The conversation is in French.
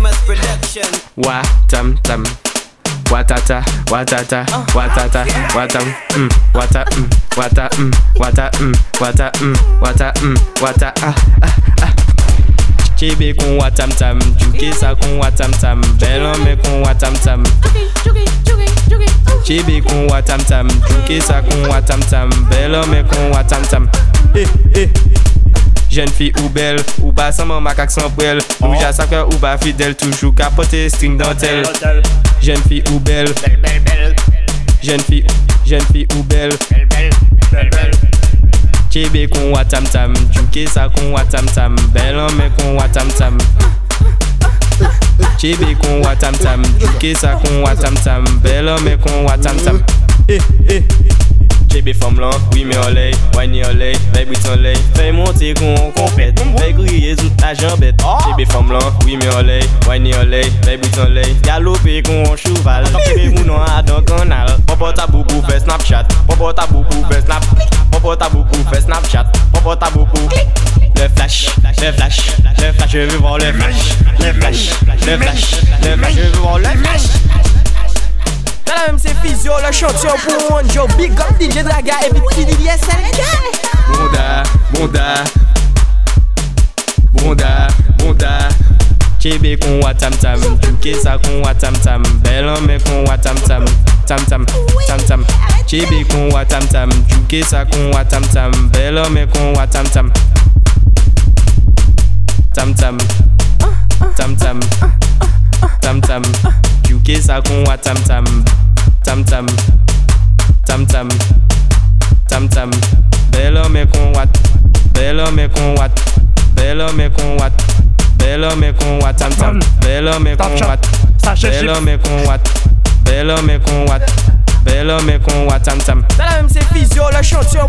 famous production. Wa dum dum. Watata, watata, uh, watata, wata, mm, wata, mm, wata, mm, wata, mm, wata, mm, wata, mm, wata, ah, ah, ah. Chibi kun wa tam tam, Jukisa kun wa tam tam, Belome kun wa tam tam. Chibi kun wa tam tam, Jukisa kun wa tam tam, Belome kun wa tam tam. Eh, eh. Jeune fille ou belle, ou sans mon macaque sans à sa cœur ou bas fidèle, toujours capoté, string dentelle. Jeune fille ou belle, jeune fille, jeune fille ou belle. Chebe kon watam tam, juke sa kon watam tam, bel homme kon watam tam. Chebe kon watam tam, juke sa kon watam tam, bel homme kon watam tam. Eh, eh. Chebe femme là, oui on l'est, wine on l'est, veille bouton l'est, fais monter qu'on compète, fais griller toute la jambette. Chebe femme là, oui mais on l'est, wine on l'est, veille bouton l'est, galoper qu'on cheval, chebe mounon à dans canal, popo ta beaucoup fait Snapchat, popo ta beaucoup fait Snap, popo ta beaucoup fait Snapchat, popo ta beaucoup. Le flash, le flash, le flash, je veux voir le flash, le flash, le flash, le flash, je veux voir le flash. Nan la menm se fizyo, la chantyon pou moun yo. Big up DJ Draga epi pti DJ Selga Bonda, bonda. Bonda, bonda. Chebe kon wa tam tam Kesa kon wa tam tam. Belanme kon wa tam tam Tam tam, tam tam. Chebe kon wa tam tam Kesa kon wa tam tam. Belanme kon wa tam tam. Tam tam Tam tam Tam tam. Juke sa kon watam tam, tam. Tam, tam. Tam, tam. Tam. Bel homme kon wat, bel homme kon wat, bel homme kon wat, bel homme kon wat tam tam, bel homme kon wat, bel homme kon wat, bel homme kon wat, bel homme kon wat tam tam. Tell them say physio, le champion